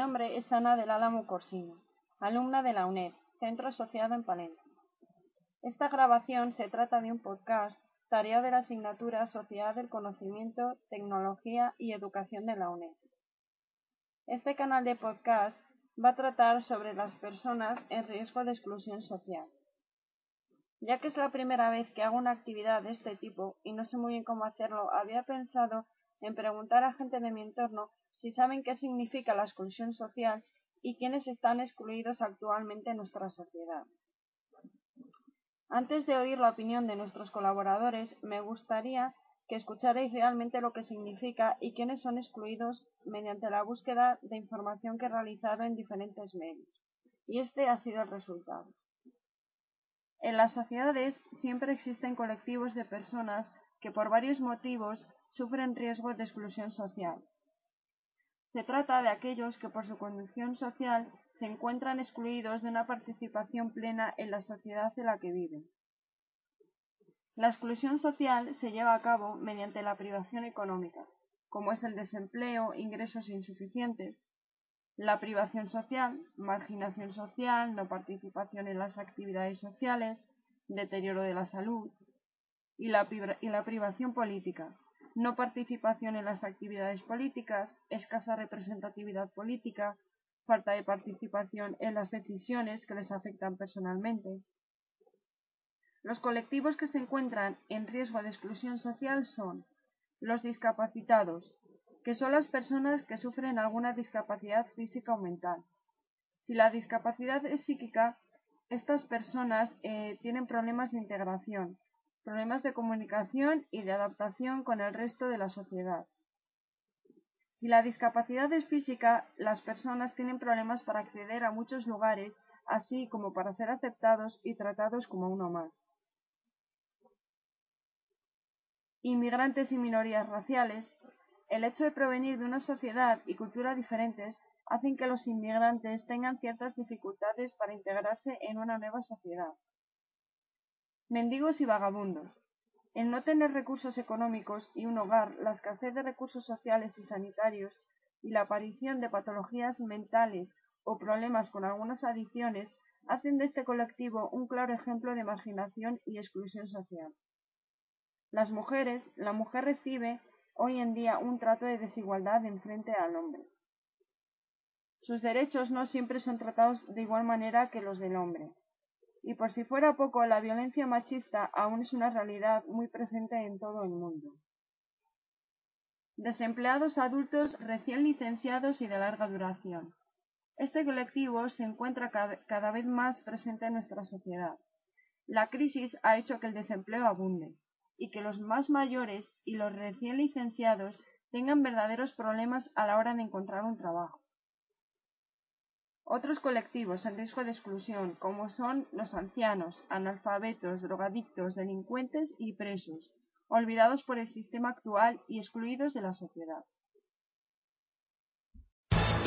nombre es Ana del Álamo Corsino, alumna de la UNED, Centro Asociado en Palencia. Esta grabación se trata de un podcast, tarea de la asignatura Sociedad del Conocimiento, Tecnología y Educación de la UNED. Este canal de podcast va a tratar sobre las personas en riesgo de exclusión social. Ya que es la primera vez que hago una actividad de este tipo y no sé muy bien cómo hacerlo, había pensado en preguntar a gente de mi entorno si saben qué significa la exclusión social y quiénes están excluidos actualmente en nuestra sociedad. Antes de oír la opinión de nuestros colaboradores, me gustaría que escucharais realmente lo que significa y quiénes son excluidos mediante la búsqueda de información que he realizado en diferentes medios. Y este ha sido el resultado. En las sociedades siempre existen colectivos de personas que por varios motivos sufren riesgo de exclusión social. Se trata de aquellos que por su condición social se encuentran excluidos de una participación plena en la sociedad en la que viven. La exclusión social se lleva a cabo mediante la privación económica, como es el desempleo, ingresos insuficientes, la privación social, marginación social, no participación en las actividades sociales, deterioro de la salud, y la, privación política, no participación en las actividades políticas, escasa representatividad política, falta de participación en las decisiones que les afectan personalmente. Los colectivos que se encuentran en riesgo de exclusión social son los discapacitados, que son las personas que sufren alguna discapacidad física o mental. Si la discapacidad es psíquica, estas personas eh, tienen problemas de integración, problemas de comunicación y de adaptación con el resto de la sociedad. Si la discapacidad es física, las personas tienen problemas para acceder a muchos lugares, así como para ser aceptados y tratados como uno más. Inmigrantes y minorías raciales, el hecho de provenir de una sociedad y cultura diferentes hacen que los inmigrantes tengan ciertas dificultades para integrarse en una nueva sociedad. Mendigos y vagabundos. El no tener recursos económicos y un hogar, la escasez de recursos sociales y sanitarios y la aparición de patologías mentales o problemas con algunas adicciones hacen de este colectivo un claro ejemplo de marginación y exclusión social. Las mujeres, la mujer recibe hoy en día un trato de desigualdad en frente al hombre. Sus derechos no siempre son tratados de igual manera que los del hombre. Y por si fuera poco, la violencia machista aún es una realidad muy presente en todo el mundo. Desempleados adultos recién licenciados y de larga duración. Este colectivo se encuentra cada vez más presente en nuestra sociedad. La crisis ha hecho que el desempleo abunde y que los más mayores y los recién licenciados tengan verdaderos problemas a la hora de encontrar un trabajo. Otros colectivos en riesgo de exclusión, como son los ancianos, analfabetos, drogadictos, delincuentes y presos, olvidados por el sistema actual y excluidos de la sociedad.